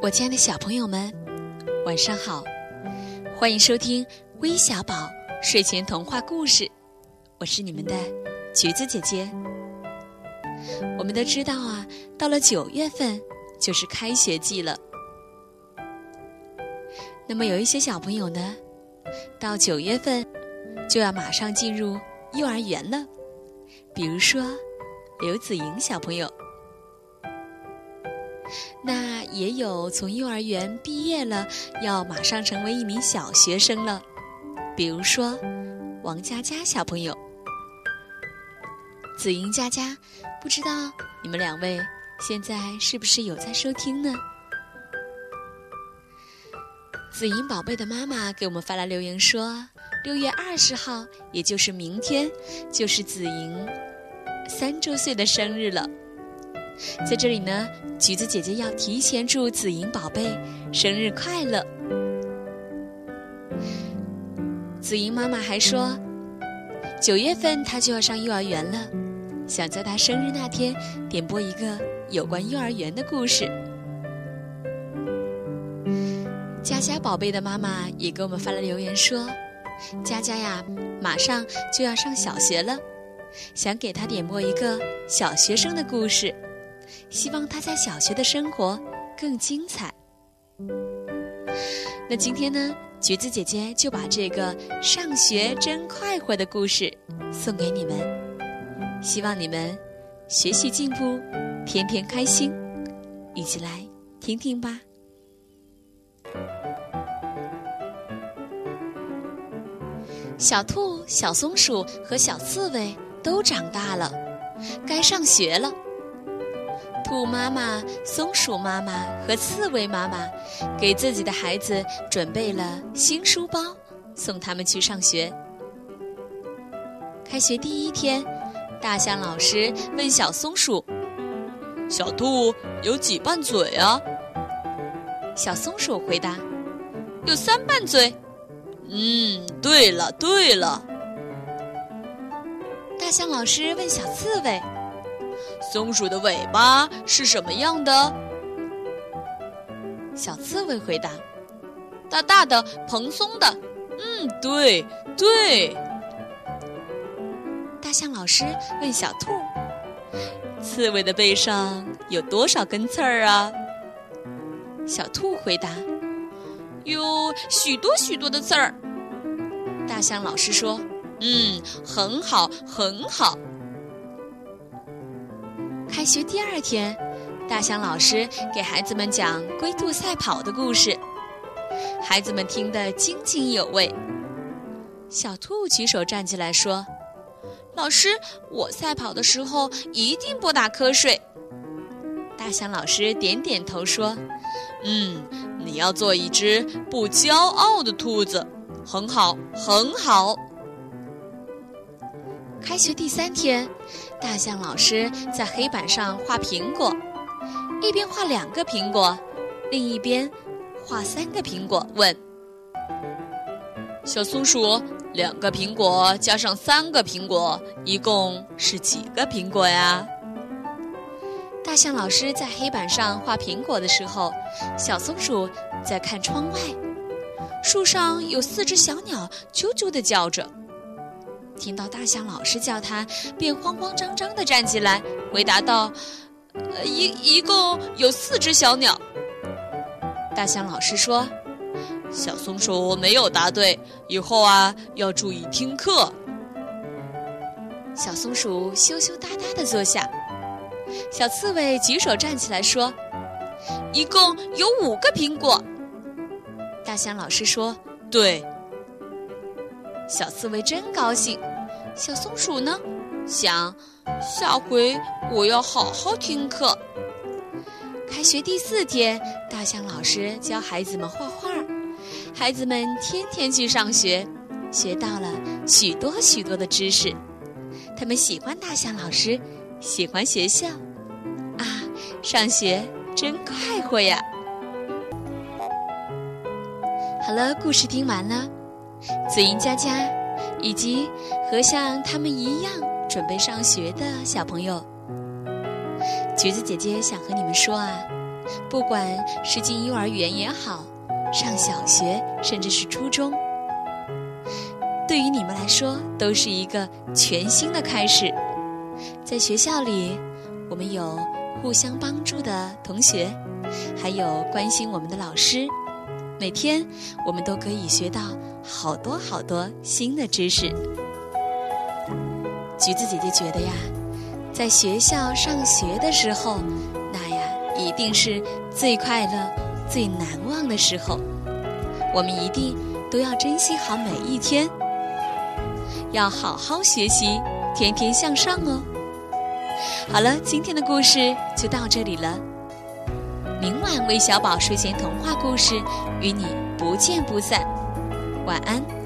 我亲爱的小朋友们，晚上好！欢迎收听微小宝睡前童话故事，我是你们的橘子姐姐。我们都知道啊，到了九月份就是开学季了。那么有一些小朋友呢，到九月份就要马上进入幼儿园了，比如说刘子莹小朋友。那也有从幼儿园毕业了，要马上成为一名小学生了，比如说王佳佳小朋友。子莹、佳佳，不知道你们两位现在是不是有在收听呢？子莹宝贝的妈妈给我们发来留言说，六月二十号，也就是明天，就是子莹三周岁的生日了。在这里呢，橘子姐姐要提前祝紫莹宝贝生日快乐。紫莹妈妈还说，九月份她就要上幼儿园了，想在她生日那天点播一个有关幼儿园的故事。佳佳宝贝的妈妈也给我们发了留言说，佳佳呀，马上就要上小学了，想给他点播一个小学生的故事。希望他在小学的生活更精彩。那今天呢，橘子姐姐就把这个“上学真快活”的故事送给你们，希望你们学习进步，天天开心。一起来听听吧。小兔、小松鼠和小刺猬都长大了，该上学了。兔妈妈、松鼠妈妈和刺猬妈妈给自己的孩子准备了新书包，送他们去上学。开学第一天，大象老师问小松鼠：“小兔有几瓣嘴啊？”小松鼠回答：“有三瓣嘴。”嗯，对了对了。大象老师问小刺猬。松鼠的尾巴是什么样的？小刺猬回答：“大大的、蓬松的。”嗯，对对。大象老师问小兔：“刺猬的背上有多少根刺儿啊？”小兔回答：“有许多许多的刺儿。”大象老师说：“嗯，很好，很好。”开学第二天，大象老师给孩子们讲龟兔赛跑的故事，孩子们听得津津有味。小兔举手站起来说：“老师，我赛跑的时候一定不打瞌睡。”大象老师点点头说：“嗯，你要做一只不骄傲的兔子，很好，很好。”开学第三天，大象老师在黑板上画苹果，一边画两个苹果，另一边画三个苹果。问：“小松鼠，两个苹果加上三个苹果，一共是几个苹果呀？”大象老师在黑板上画苹果的时候，小松鼠在看窗外，树上有四只小鸟啾啾地叫着。听到大象老师叫他，便慌慌张张地站起来，回答道：“呃，一一共有四只小鸟。”大象老师说：“小松鼠没有答对，以后啊要注意听课。”小松鼠羞羞答答地坐下。小刺猬举手站起来说：“一共有五个苹果。”大象老师说：“对。”小刺猬真高兴，小松鼠呢，想下回我要好好听课。开学第四天，大象老师教孩子们画画，孩子们天天去上学，学到了许多许多的知识。他们喜欢大象老师，喜欢学校，啊，上学真快活呀！好了，故事听完了。子英佳佳，以及和像他们一样准备上学的小朋友，橘子姐姐想和你们说啊，不管是进幼儿园也好，上小学甚至是初中，对于你们来说都是一个全新的开始。在学校里，我们有互相帮助的同学，还有关心我们的老师。每天，我们都可以学到好多好多新的知识。橘子姐姐觉得呀，在学校上学的时候，那呀一定是最快乐、最难忘的时候。我们一定都要珍惜好每一天，要好好学习，天天向上哦。好了，今天的故事就到这里了。明晚为小宝睡前童话故事与你不见不散，晚安。